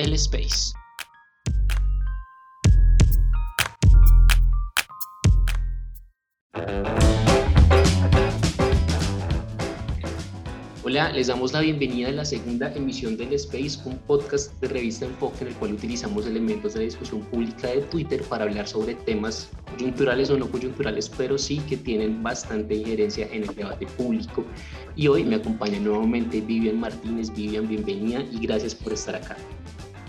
el Space. Hola, les damos la bienvenida a la segunda emisión del Space, un podcast de revista Enfoque en el cual utilizamos elementos de discusión pública de Twitter para hablar sobre temas coyunturales o no coyunturales, pero sí que tienen bastante injerencia en el debate público. Y hoy me acompaña nuevamente Vivian Martínez. Vivian, bienvenida y gracias por estar acá.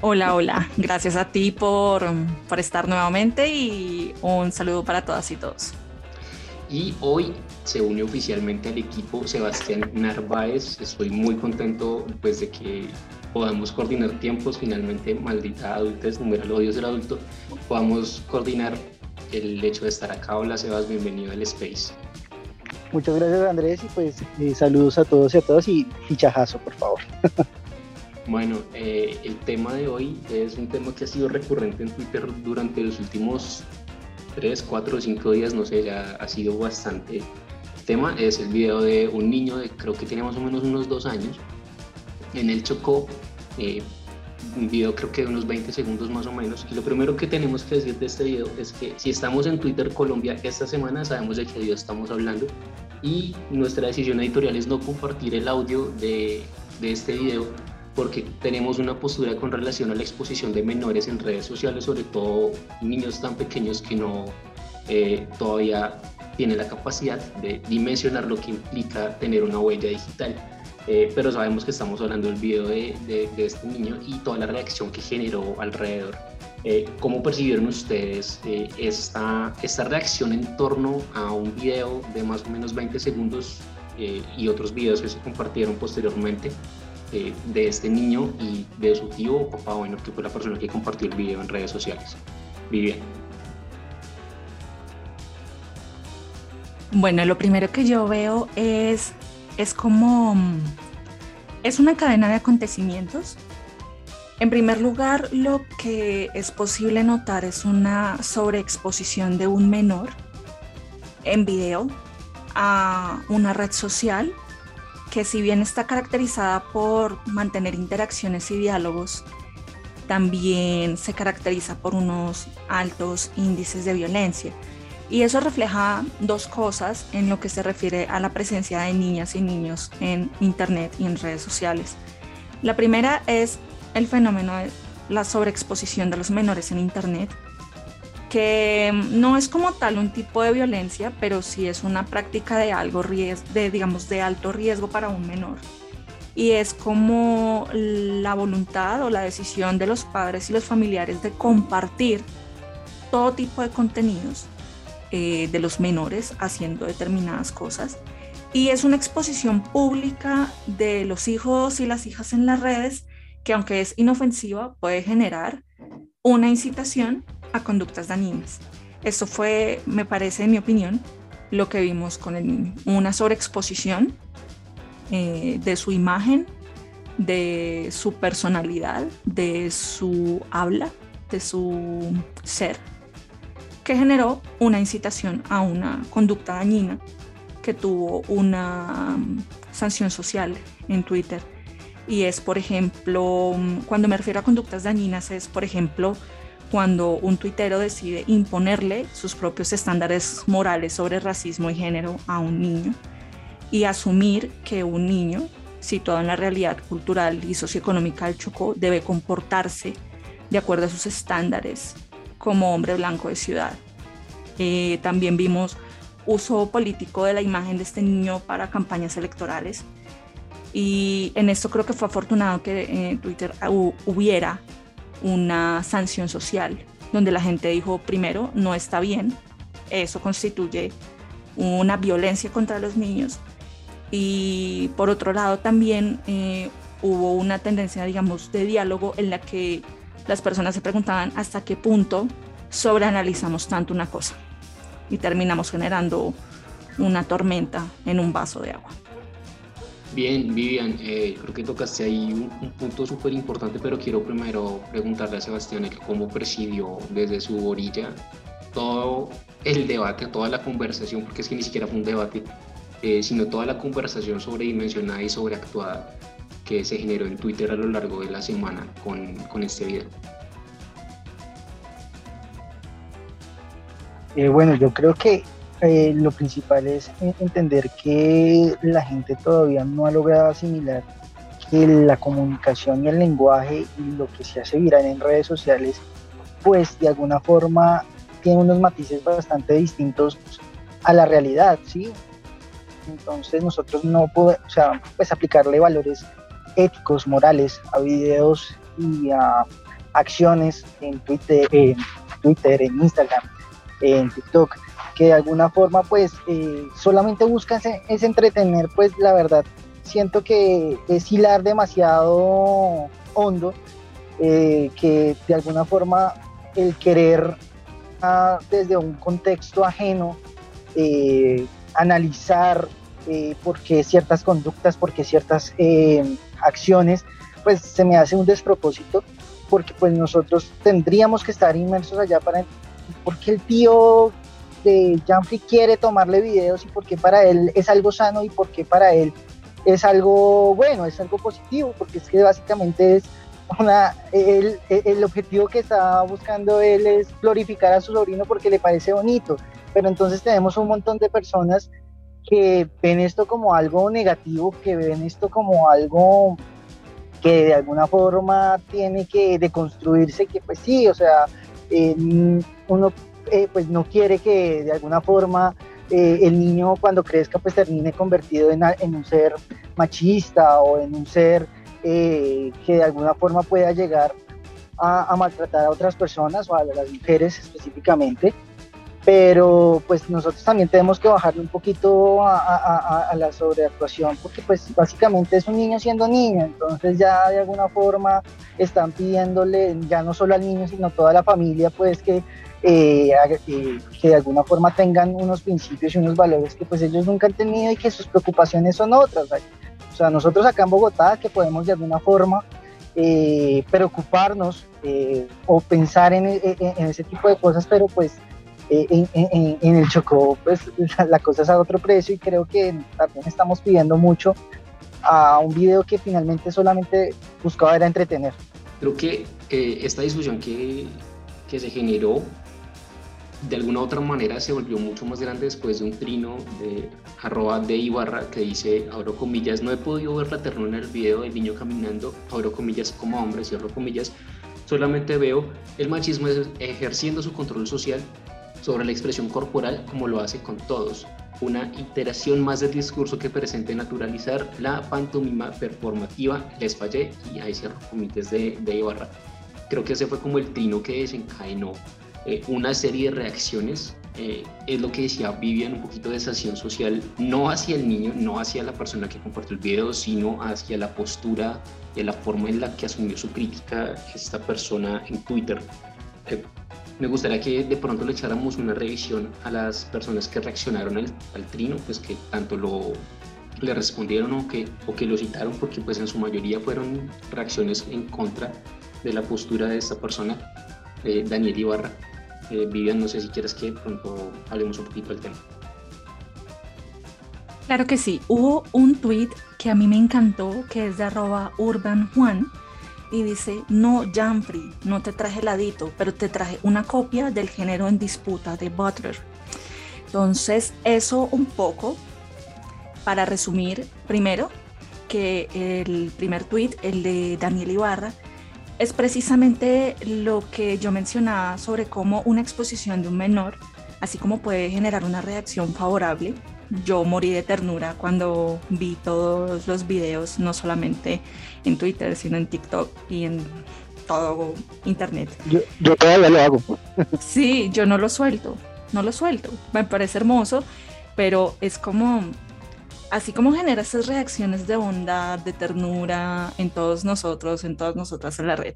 Hola, hola. Gracias a ti por, por estar nuevamente y un saludo para todas y todos. Y hoy se une oficialmente al equipo Sebastián Narváez. Estoy muy contento pues, de que podamos coordinar tiempos. Finalmente, maldita adultez, numeral odios del adulto, podamos coordinar el hecho de estar acá. Hola Sebas, bienvenido al Space. Muchas gracias Andrés y pues eh, saludos a todos y a todas y fichajazo por favor. Bueno, eh, el tema de hoy es un tema que ha sido recurrente en Twitter durante los últimos 3, 4 o 5 días, no sé, ya ha sido bastante tema. Es el video de un niño de creo que tiene más o menos unos 2 años. En el Chocó, eh, un video creo que de unos 20 segundos más o menos. Y lo primero que tenemos que decir de este video es que si estamos en Twitter Colombia esta semana, sabemos de qué video estamos hablando. Y nuestra decisión editorial es no compartir el audio de este video porque tenemos una postura con relación a la exposición de menores en redes sociales, sobre todo niños tan pequeños que no eh, todavía tienen la capacidad de dimensionar lo que implica tener una huella digital. Eh, pero sabemos que estamos hablando del video de, de, este niño y toda la reacción que generó alrededor. Eh, ¿Cómo percibieron ustedes esta, esta reacción en torno a un video de más o menos 20 segundos y otros videos que se compartieron posteriormente? Eh, de este niño y de su tío o papá, bueno, que fue la persona que compartió el video en redes sociales. Vivian. Bueno, lo primero que yo veo es, es como, es una cadena de acontecimientos. En primer lugar, lo que es posible notar es una sobreexposición de un menor en video a una red social que si bien está caracterizada por mantener interacciones y diálogos, también se caracteriza por unos altos índices de violencia. Y eso refleja dos cosas en lo que se refiere a la presencia de niñas y niños en Internet y en redes sociales. La primera es el fenómeno de la sobreexposición de los menores en Internet que no es como tal un tipo de violencia, pero sí es una práctica de algo de digamos de alto riesgo para un menor. Y es como la voluntad o la decisión de los padres y los familiares de compartir todo tipo de contenidos eh, de los menores haciendo determinadas cosas. Y es una exposición pública de los hijos y las hijas en las redes que aunque es inofensiva puede generar una incitación a conductas dañinas. Esto fue, me parece, en mi opinión, lo que vimos con el niño. Una sobreexposición eh, de su imagen, de su personalidad, de su habla, de su ser, que generó una incitación a una conducta dañina que tuvo una um, sanción social en Twitter. Y es, por ejemplo, um, cuando me refiero a conductas dañinas, es, por ejemplo, cuando un tuitero decide imponerle sus propios estándares morales sobre racismo y género a un niño y asumir que un niño situado en la realidad cultural y socioeconómica del Chocó debe comportarse de acuerdo a sus estándares como hombre blanco de ciudad. Eh, también vimos uso político de la imagen de este niño para campañas electorales y en esto creo que fue afortunado que eh, Twitter hubiera una sanción social, donde la gente dijo, primero, no está bien, eso constituye una violencia contra los niños. Y por otro lado también eh, hubo una tendencia, digamos, de diálogo en la que las personas se preguntaban hasta qué punto sobreanalizamos tanto una cosa y terminamos generando una tormenta en un vaso de agua. Bien, Vivian, eh, creo que tocaste ahí un, punto súper importante, pero quiero primero preguntarle a Sebastián cómo percibió desde su orilla todo el debate, toda la conversación, porque es que ni siquiera fue un debate, eh, sino toda la conversación sobredimensionada y sobreactuada que se generó en Twitter a lo largo de la semana con, con este video. Eh, bueno, yo creo que eh, lo principal es entender que la gente todavía no ha logrado asimilar que la comunicación y el lenguaje y lo que se hace viral en redes sociales, pues de alguna forma tiene unos matices bastante distintos a la realidad, ¿sí? Entonces nosotros no podemos, o sea, pues aplicarle valores éticos, morales a videos y a acciones en Twitter, en, Twitter, en Instagram, en TikTok, que de alguna forma pues eh, solamente buscan ese, entretener, pues la verdad siento que es hilar demasiado hondo, eh, que de alguna forma el querer ah, desde un contexto ajeno eh, analizar por qué ciertas conductas, por qué ciertas acciones, pues se me hace un despropósito, porque pues nosotros tendríamos que estar inmersos allá para, porque el tío de Janfrey quiere tomarle videos y porque para él es algo sano y porque para él es algo bueno, es algo positivo, porque es que básicamente es una, el, el, objetivo que está buscando él es glorificar a su sobrino porque le parece bonito, pero entonces tenemos un montón de personas que ven esto como algo negativo, que ven esto como algo que de alguna forma tiene que deconstruirse, que pues sí, o sea, eh, uno eh, pues no quiere que de alguna forma eh, el niño cuando crezca pues termine convertido en, un ser machista o en un ser que de alguna forma pueda llegar a, a maltratar a otras personas o a las mujeres específicamente. Pero pues nosotros también tenemos que bajarle un poquito a, la sobreactuación porque pues básicamente es un niño siendo niño, entonces ya de alguna forma están pidiéndole ya no solo al niño sino a toda la familia pues que, eh, eh, que de alguna forma tengan unos principios y unos valores que pues ellos nunca han tenido y que sus preocupaciones son otras. O sea, nosotros acá en Bogotá que podemos de alguna forma eh, preocuparnos o pensar en, en ese tipo de cosas, pero pues en, en, el Chocó, pues la cosa es a otro precio y creo que también estamos pidiendo mucho a un video que finalmente solamente buscaba era entretener. Creo que eh, esta discusión que, que se generó de alguna otra manera se volvió mucho más grande después de un trino de arroba de Ibarra que dice, abro comillas, no he podido ver la ternura en el video del niño caminando, abro comillas como hombre, cierro comillas, solamente veo el machismo ejerciendo su control social sobre la expresión corporal como lo hace con todos, una iteración más del discurso que presente naturalizar la pantomima performativa, les fallé y ahí cierro comités de, de Ibarra. Creo que ese fue como el trino que desencadenó eh, una serie de reacciones. Eh, es lo que decía Vivian, un poquito de sanción social, no hacia el niño, no hacia la persona que compartió el video, sino hacia la postura y la forma en la que asumió su crítica esta persona en Twitter. Eh, me gustaría que de pronto le echáramos una revisión a las personas que reaccionaron al, trino, pues que tanto lo le respondieron o que, o que lo citaron, porque pues en su mayoría fueron reacciones en contra de la postura de esta persona, eh, Daniel Ibarra. Vivian, no sé si quieres que pronto hablemos un poquito del tema. Claro que sí, hubo un tweet que a mí me encantó, que es de arroba urbanjuan, y dice, no, Janfrey, no te traje ladito, pero te traje una copia del género en disputa de Butler. Entonces, eso un poco, para resumir, primero, que el primer tweet, el de Daniel Ibarra, es precisamente lo que yo mencionaba sobre cómo una exposición de un menor, así como puede generar una reacción favorable, yo morí de ternura cuando vi todos los videos, no solamente en Twitter, sino en TikTok y en todo Internet. Yo, todavía lo hago. Sí, yo no lo suelto, no lo suelto. Me parece hermoso, pero es como, así como genera esas reacciones de bondad, de ternura en todos nosotros, en todas nosotras en la red,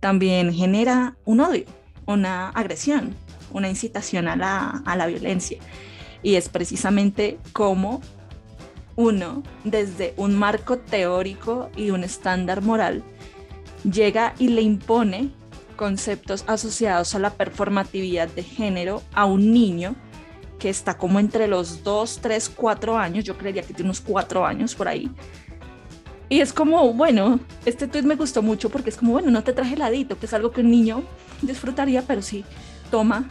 también genera un odio, una agresión, una incitación a la, a la violencia. Y es precisamente cómo uno, desde un marco teórico y un estándar moral, llega y le impone conceptos asociados a la performatividad de género a un niño que está como entre los 2, 3, 4 años, yo creería que tiene unos 4 años por ahí, Y es como, bueno, este tweet me gustó mucho porque es como, bueno, no te traje heladito, que es algo que un niño disfrutaría, pero sí toma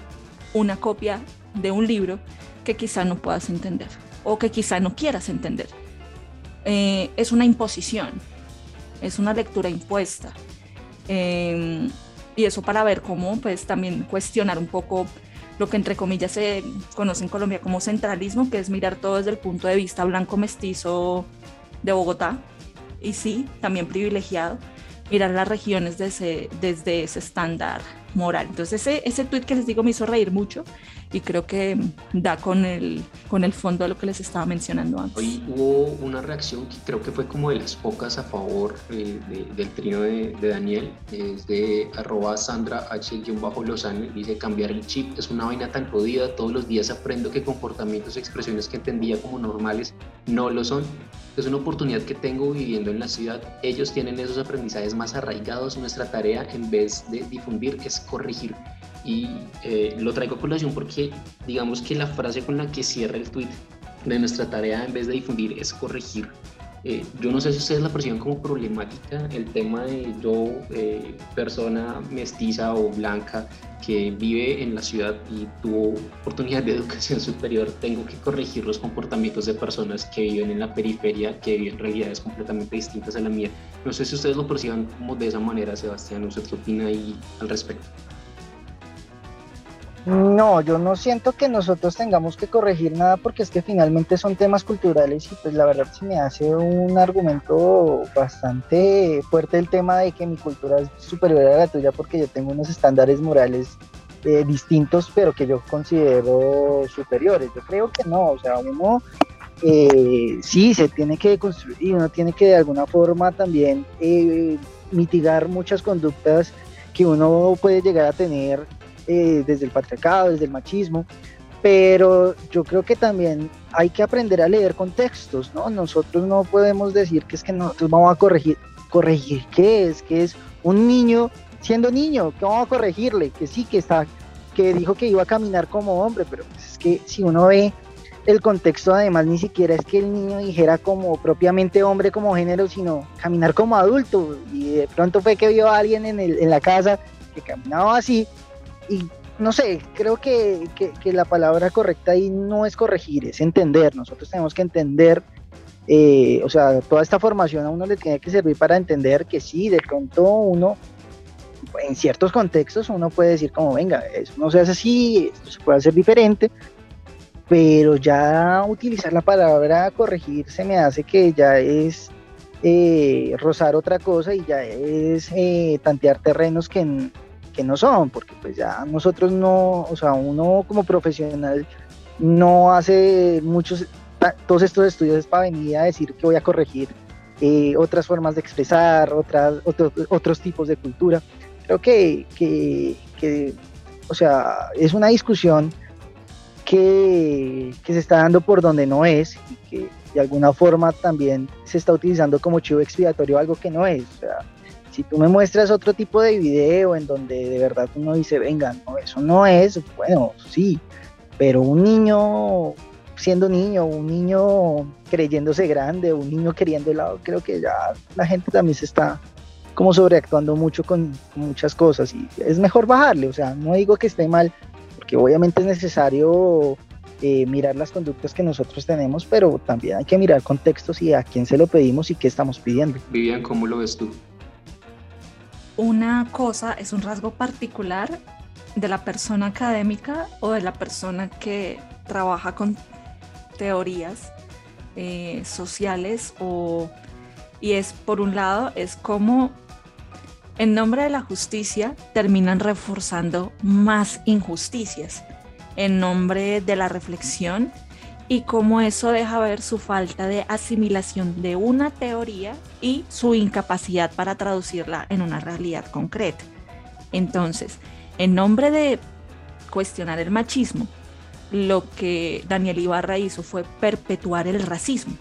una copia de un libro que quizá no puedas entender o que quizá no quieras entender. Eh, es una imposición, es una lectura impuesta. Em, y eso para ver cómo, pues también cuestionar un poco lo que entre comillas se conoce en Colombia como centralismo, que es mirar todo desde el punto de vista blanco mestizo de Bogotá, y sí, también privilegiado, mirar las regiones desde, desde ese estándar moral. Entonces ese, ese tweet que les digo me hizo reír mucho y creo que da con el, con el fondo de lo que les estaba mencionando antes. Hoy hubo una reacción que creo que fue como de las pocas a favor eh, del trino de, de, Daniel, es de arroba Sandra H-Lozano, dice cambiar el chip es una vaina tan jodida, todos los días aprendo que comportamientos, expresiones que entendía como normales no lo son. Es una oportunidad que tengo viviendo en la ciudad. Ellos tienen esos aprendizajes más arraigados. Nuestra tarea, en vez de difundir, es corregir y eh, lo traigo a colación porque digamos que la frase con la que cierra el tweet de nuestra tarea en vez de difundir es corregir. Eh, yo no sé si ustedes la perciben como problemática el tema de yo, eh, persona mestiza o blanca que vive en la ciudad y tuvo oportunidad de educación superior, tengo que corregir los comportamientos de personas que viven en la periferia, que viven realidades completamente distintas a la mía. No sé si ustedes lo perciban como de esa manera, Sebastián, ¿usted qué opina ahí al respecto? No, yo no siento que nosotros tengamos que corregir nada porque es que finalmente son temas culturales y pues la verdad se me hace un argumento bastante fuerte el tema de que mi cultura es superior a la tuya porque yo tengo unos estándares morales eh, distintos pero que yo considero superiores. Yo creo que no, o sea, uno eh, sí se tiene que construir y uno tiene que de alguna forma también eh, mitigar muchas conductas que uno puede llegar a tener eh, desde el patriarcado, desde el machismo, pero yo creo que también hay que aprender a leer contextos, ¿no? Nosotros no podemos decir que es que nosotros vamos a corregir, corregir qué es, que es un niño siendo niño, que vamos a corregirle, que sí, que está, que dijo que iba a caminar como hombre, pero pues es que si uno ve el contexto además ni siquiera es que el niño dijera como propiamente hombre como género, sino caminar como adulto. Y de pronto fue que vio a alguien en, el, en la casa que caminaba así y no sé, creo que, la palabra correcta ahí no es corregir, es entender. Nosotros tenemos que entender, eh, o sea, toda esta formación a uno le tiene que servir para entender que sí, de pronto uno, en ciertos contextos, uno puede decir como, venga, eso no se hace así, esto se puede hacer diferente, pero ya utilizar la palabra corregir se me hace que ya es eh, rozar otra cosa y ya es eh, tantear terrenos que que no son, porque pues ya nosotros no, o sea, uno como profesional no hace muchos, todos estos estudios para venir a decir que voy a corregir eh, otras formas de expresar, otras, otros tipos de cultura. Creo que, que, que, o sea, es una discusión que, que se está dando por donde no es y que de alguna forma también se está utilizando como chivo expiatorio algo que no es. O sea, si tú me muestras otro tipo de video en donde de verdad uno dice, venga, no, eso no es, bueno, sí, pero un niño siendo niño, un niño creyéndose grande, un niño queriendo helado, creo que ya la gente también se está como sobreactuando mucho con, muchas cosas y es mejor bajarle, o sea, no digo que esté mal, porque obviamente es necesario eh, mirar las conductas que nosotros tenemos, pero también hay que mirar contextos y a quién se lo pedimos y qué estamos pidiendo. Vivian, ¿cómo lo ves tú? Una cosa es un rasgo particular de la persona académica o de la persona que trabaja con teorías eh, sociales o y es por un lado es como en nombre de la justicia terminan reforzando más injusticias. En nombre de la reflexión y cómo eso deja ver su falta de asimilación de una teoría y su incapacidad para traducirla en una realidad concreta. Entonces, en nombre de cuestionar el machismo, lo que Daniel Ibarra hizo fue perpetuar el racismo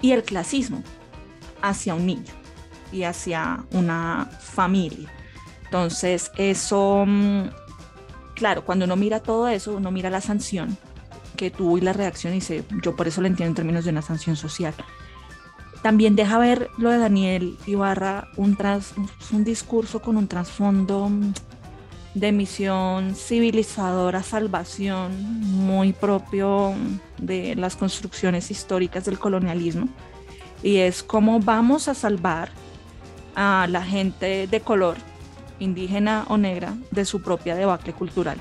y el clasismo hacia un niño y hacia una familia. Entonces, eso, mm, claro, cuando uno mira todo eso, uno mira la sanción que tuvo y la reacción y se, yo por eso lo entiendo en términos de una sanción social. también deja ver lo de Daniel Ibarra, un, tras, un discurso con un trasfondo de misión civilizadora, salvación, muy propio de las construcciones históricas del colonialismo. Y es cómo vamos a salvar a la gente de color, indígena o negra, de su propia debacle cultural.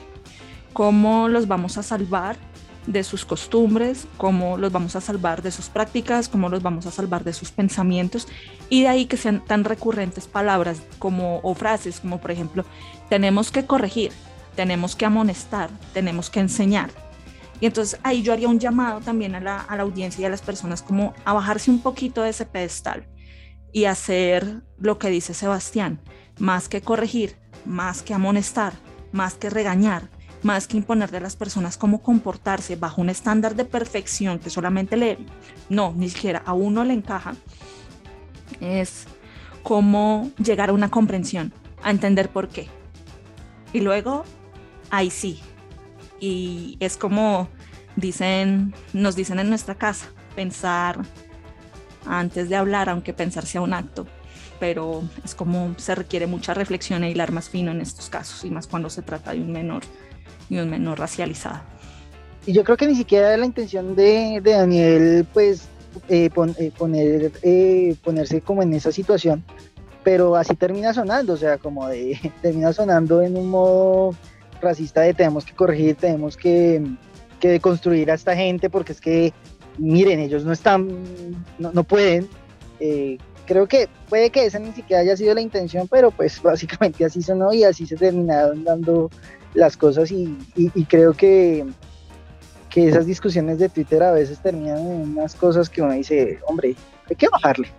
Cómo los vamos a salvar de sus costumbres, cómo los vamos a salvar de sus prácticas, cómo los vamos a salvar de sus pensamientos y de ahí que sean tan recurrentes palabras como o frases como por ejemplo tenemos que corregir, tenemos que amonestar, tenemos que enseñar. Y entonces ahí yo haría un llamado también a la, a la audiencia y a las personas como a bajarse un poquito de ese pedestal y hacer lo que dice Sebastián, más que corregir, más que amonestar, más que regañar, más que imponerle a las personas cómo comportarse bajo un estándar de perfección que solamente le, no, ni siquiera a uno le encaja, es cómo llegar a una comprensión, a entender por qué. Y luego, ahí sí. Y es como dicen, nos dicen en nuestra casa, pensar antes de hablar, aunque pensar sea un acto pero es como se requiere mucha reflexión e hilar más fino en estos casos y más cuando se trata de un menor y un menor racializado. Y yo creo que ni siquiera la intención de, Daniel, pues, eh, eh, poner, eh, ponerse como en esa situación, pero así termina sonando, o sea, como de, termina sonando en un modo racista de tenemos que corregir, tenemos que, que construir a esta gente, porque es que, miren, ellos no están, no, no pueden. creo que puede que esa ni siquiera haya sido la intención, pero pues básicamente así sonó y así se terminaron dando las cosas y, creo que, que esas discusiones de Twitter a veces terminan en unas cosas que uno dice, hombre, hay que bajarle.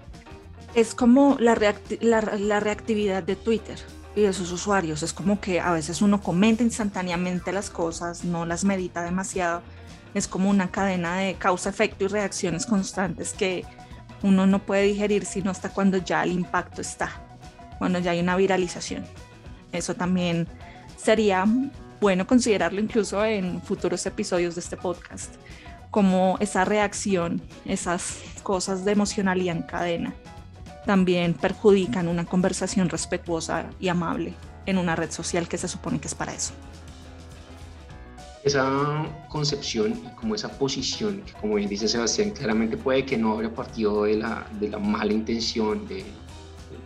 Es como la, la, reactividad de Twitter y de sus usuarios. Es como que a veces uno comenta instantáneamente las cosas, no las medita demasiado. Es como una cadena de causa-efecto y reacciones constantes que uno no puede digerir sino hasta cuando ya el impacto está, cuando ya hay una viralización. Eso también sería bueno considerarlo incluso en futuros episodios de este podcast, como esa reacción, esas cosas de emocionalidad en cadena, también perjudican una conversación respetuosa y amable en una red social que se supone que es para eso. Esa concepción y como esa posición, que como bien dice Sebastián, claramente puede que no haya partido de la, de la mala intención de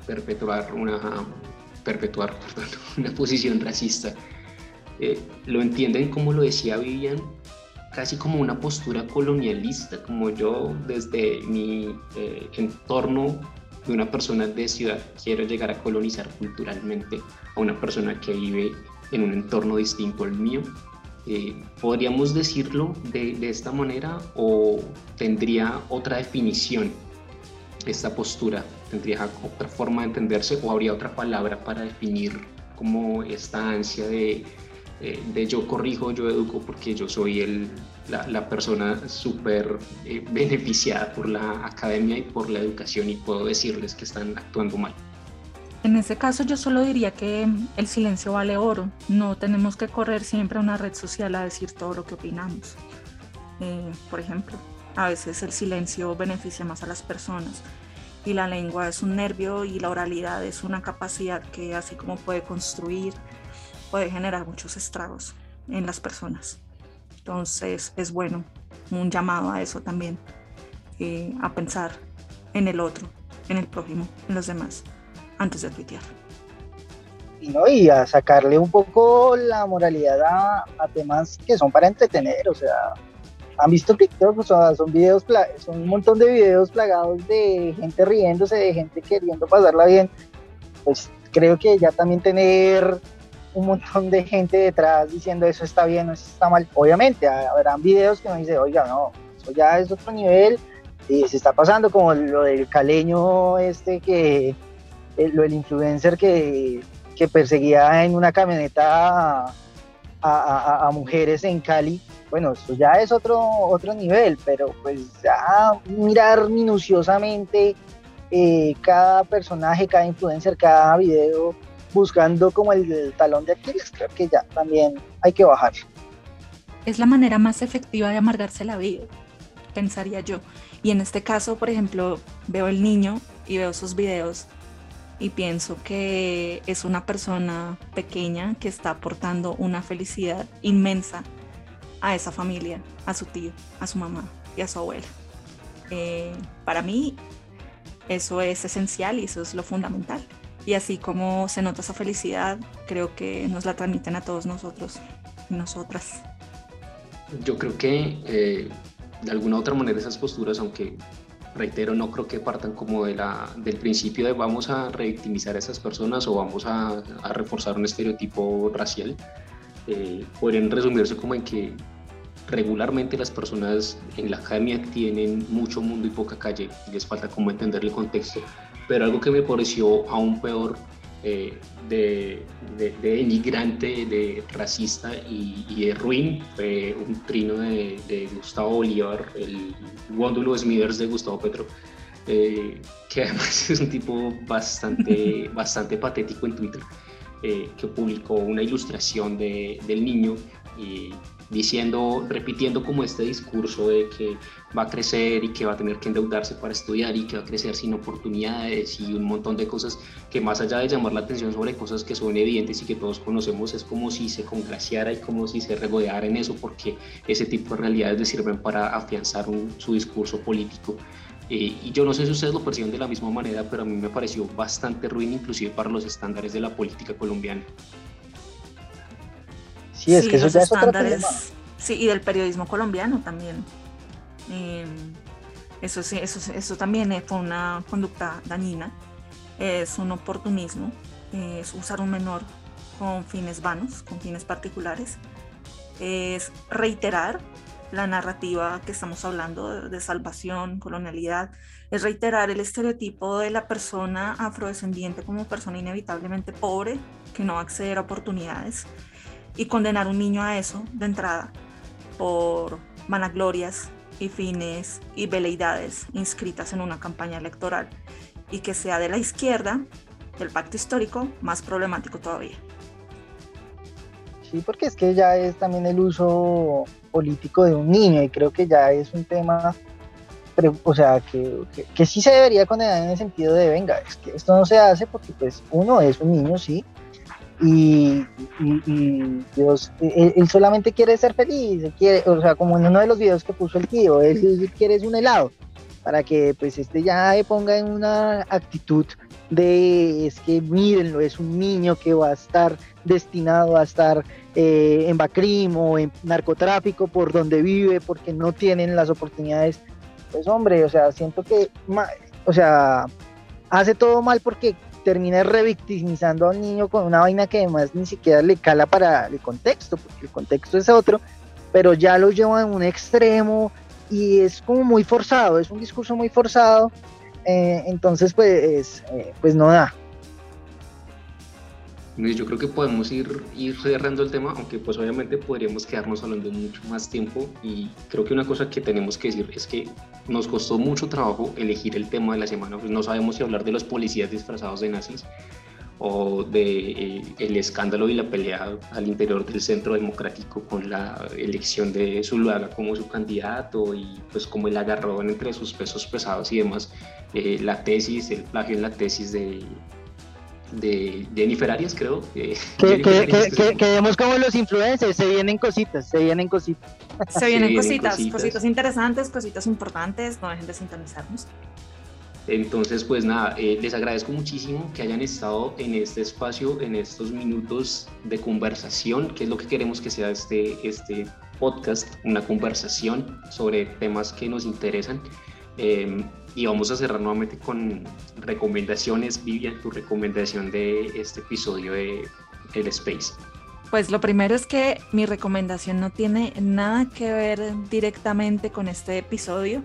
perpetuar una perpetuar una posición racista. Eh, lo entienden como lo decía Vivian, casi como una postura colonialista, como yo desde mi eh, entorno de una persona de ciudad quiero llegar a colonizar culturalmente a una persona que vive en un entorno distinto al mío. Eh, ¿Podríamos decirlo de, de esta manera o tendría otra definición esta postura? ¿Tendría otra forma de entenderse o habría otra palabra para definir como esta ansia de, eh, de yo corrijo, yo educo porque yo soy el, la, la, persona súper eh, beneficiada por la academia y por la educación y puedo decirles que están actuando mal? En ese caso yo solo diría que el silencio vale oro. No tenemos que correr siempre a una red social a decir todo lo que opinamos. Eh, por ejemplo, a veces el silencio beneficia más a las personas y la lengua es un nervio y la oralidad es una capacidad que así como puede construir, puede generar muchos estragos en las personas. Entonces es bueno un llamado a eso también, eh, a pensar en el otro, en el prójimo, en los demás, antes de tuitear. Y, ¿no? y a sacarle un poco la moralidad a, a temas que son para entretener, o sea, han visto TikTok, o son videos, son un montón de videos plagados de gente riéndose, de gente queriendo pasarla bien. Pues creo que ya también tener un montón de gente detrás diciendo eso está bien, eso está mal. Obviamente, habrán videos que uno dice, oiga, no, eso ya es otro nivel y se está pasando como lo del caleño este que, eh, lo del influencer que, que perseguía en una camioneta a mujeres en Cali bueno, eso ya es otro, otro nivel, pero pues ya mirar minuciosamente eh, cada personaje, cada influencer, cada video, buscando como el, talón de Aquiles, creo que ya también hay que bajar. Es la manera más efectiva de amargarse la vida, pensaría yo. Y en este caso, por ejemplo, veo el niño y veo sus videos y pienso que es una persona pequeña que está aportando una felicidad inmensa a esa familia, a su tío, a su mamá y a su abuela. Eh, para mí eso es esencial y eso es lo fundamental. Y así como se nota esa felicidad, creo que nos la transmiten a todos nosotros y nosotras. Yo creo que eh, de alguna u otra manera esas posturas, aunque reitero, no creo que partan como del principio de vamos a revictimizar a esas personas o vamos a, reforzar un estereotipo racial, eh, podrían resumirse como en que regularmente las personas en la academia tienen mucho mundo y poca calle, les falta como entender el contexto, pero algo que me pareció aún peor eh, de, de, de, de racista y, de ruin fue un trino de, Gustavo Bolívar, el Góndulo Smithers de Gustavo Petro, eh, que además es un tipo bastante, bastante patético en Twitter, eh, que publicó una ilustración del niño y diciendo, repitiendo como este discurso de que va a crecer y que va a tener que endeudarse para estudiar y que va a crecer sin oportunidades y un montón de cosas que más allá de llamar la atención sobre cosas que son evidentes y que todos conocemos, es como si se congraciara y como si se regodeara en eso porque ese tipo de realidades le sirven para afianzar su discurso político. Eh, y yo no sé si ustedes lo perciben de la misma manera, pero a mí me pareció bastante ruin inclusive para los estándares de la política colombiana. Sí, es que eso ya es otro tema. Sí, y del periodismo colombiano también. Em, eso sí, eso, eso también fue una conducta dañina. Es un oportunismo, es usar un menor con fines vanos, con fines particulares. Es reiterar la narrativa que estamos hablando de, salvación, colonialidad, es reiterar el estereotipo de la persona afrodescendiente como persona inevitablemente pobre, que no va a acceder a oportunidades, y condenar un niño a eso de entrada por vanaglorias y fines y veleidades inscritas en una campaña electoral y que sea de la izquierda del pacto histórico más problemático todavía. Sí, porque es que ya es también el uso político de un niño y creo que ya es un tema, o sea, que, que, que sí se debería condenar en el sentido de, venga, es que esto no se hace porque pues uno es un niño, sí, y, Dios, él, solamente quiere ser feliz, quiere, o sea, como en uno de los videos que puso el tío, él, quiere es un helado, para que pues este ya se ponga en una actitud de, es que mírenlo, es un niño que va a estar destinado a estar eh, en Bacrim o en narcotráfico por donde vive, porque no tienen las oportunidades, pues hombre, o sea, siento que, o sea, hace todo mal porque termina revictimizando al niño con una vaina que además ni siquiera le cala para el contexto, porque el contexto es otro, pero ya lo lleva en un extremo y es como muy forzado, es un discurso muy forzado, eh, entonces pues, eh, pues no da. Yo creo que podemos ir, ir cerrando el tema, aunque pues obviamente podríamos quedarnos hablando mucho más tiempo y creo que una cosa que tenemos que decir es que nos costó mucho trabajo elegir el tema de la semana, pues no sabemos si hablar de los policías disfrazados de nazis o de eh, el escándalo y la pelea al interior del centro democrático con la elección de Zuluaga como su candidato y pues como el agarrón entre sus pesos pesados y demás, eh, la tesis, el plagio en la tesis de de Jennifer Arias, creo. que, que, vemos como los influencers, se vienen cositas, se vienen cositas. Se vienen, cositas, cositas, interesantes, cositas importantes, no dejen de sintonizarnos. Entonces, pues nada, eh, les agradezco muchísimo que hayan estado en este espacio, en estos minutos de conversación, que es lo que queremos que sea este, este podcast, una conversación sobre temas que nos interesan. Eh, y vamos a cerrar nuevamente con recomendaciones. Vivian, tu recomendación de este episodio de El Space. Pues lo primero es que mi recomendación no tiene nada que ver directamente con este episodio,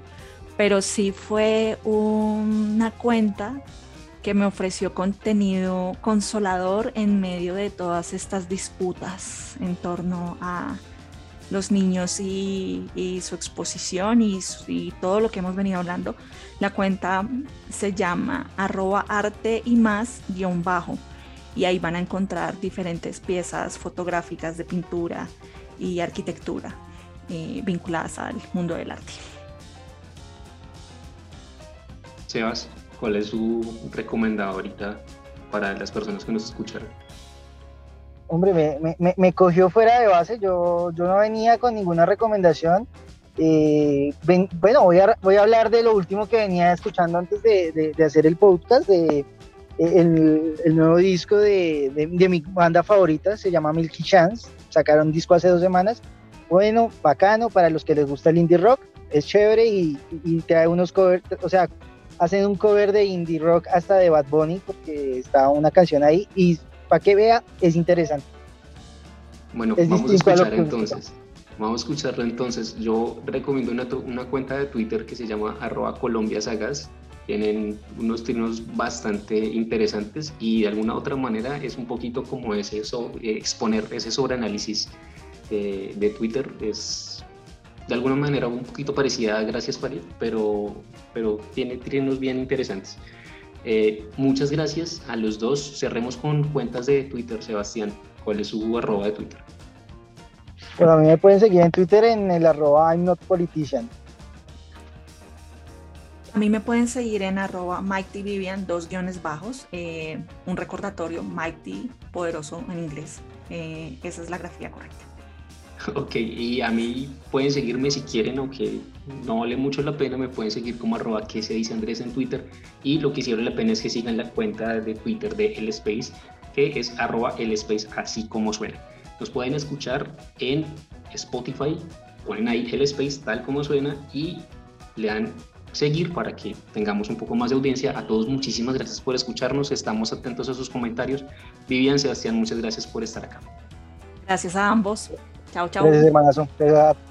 pero sí fue una cuenta que me ofreció contenido consolador en medio de todas estas disputas en torno a los niños y, su exposición y, todo lo que hemos venido hablando. La cuenta se llama arroba arte y más guion bajo y ahí van a encontrar diferentes piezas fotográficas de pintura y arquitectura eh, vinculadas al mundo del arte. Sebas, ¿cuál es su recomendado ahorita para las personas que nos escuchan? Hombre, me, cogió fuera de base, yo, yo no venía con ninguna recomendación. Eh, bueno, voy a, voy a hablar de lo último que venía escuchando antes de, hacer el podcast, de el, nuevo disco de, de, mi banda favorita, se llama Milky Chance, sacaron un disco hace dos semanas, bueno, bacano, para los que les gusta el indie rock, es chévere y, y trae unos covers, o sea, hacen un cover de indie rock hasta de Bad Bunny, porque está una canción ahí, y para que vea, es interesante. Bueno, vamos a escuchar entonces. Vamos a escucharlo entonces. Yo recomiendo una, una cuenta de Twitter que se llama arroba Colombia Sagas. Tienen unos trinos bastante interesantes y de alguna otra manera es un poquito como ese exponer ese sobreanálisis de, de Twitter. Es de alguna manera un poquito parecida a Gracias Farid, pero, pero tiene trinos bien interesantes. Eh, muchas gracias a los dos. Cerremos con cuentas de Twitter, Sebastián. ¿Cuál es su arroba de Twitter? Bueno, a mí me pueden seguir en Twitter en el arroba I'm not politician. A mí me pueden seguir en arroba Mighty Vivian, dos guiones bajos, eh, un recordatorio Mighty, poderoso en inglés. Eh, esa es la grafía correcta. Ok, y a mí pueden seguirme si quieren, aunque no vale mucho la pena, me pueden seguir como arroba que se dice Andrés en Twitter. Y lo que sí la pena es que sigan la cuenta de Twitter de El Space, que es arroba El Space, así como suena. Nos pueden escuchar en Spotify, ponen ahí El Space tal como suena y le dan seguir para que tengamos un poco más de audiencia. A todos muchísimas gracias por escucharnos, estamos atentos a sus comentarios. Vivian, Sebastián, muchas gracias por estar acá. Gracias a ambos. Chao, chao. Gracias.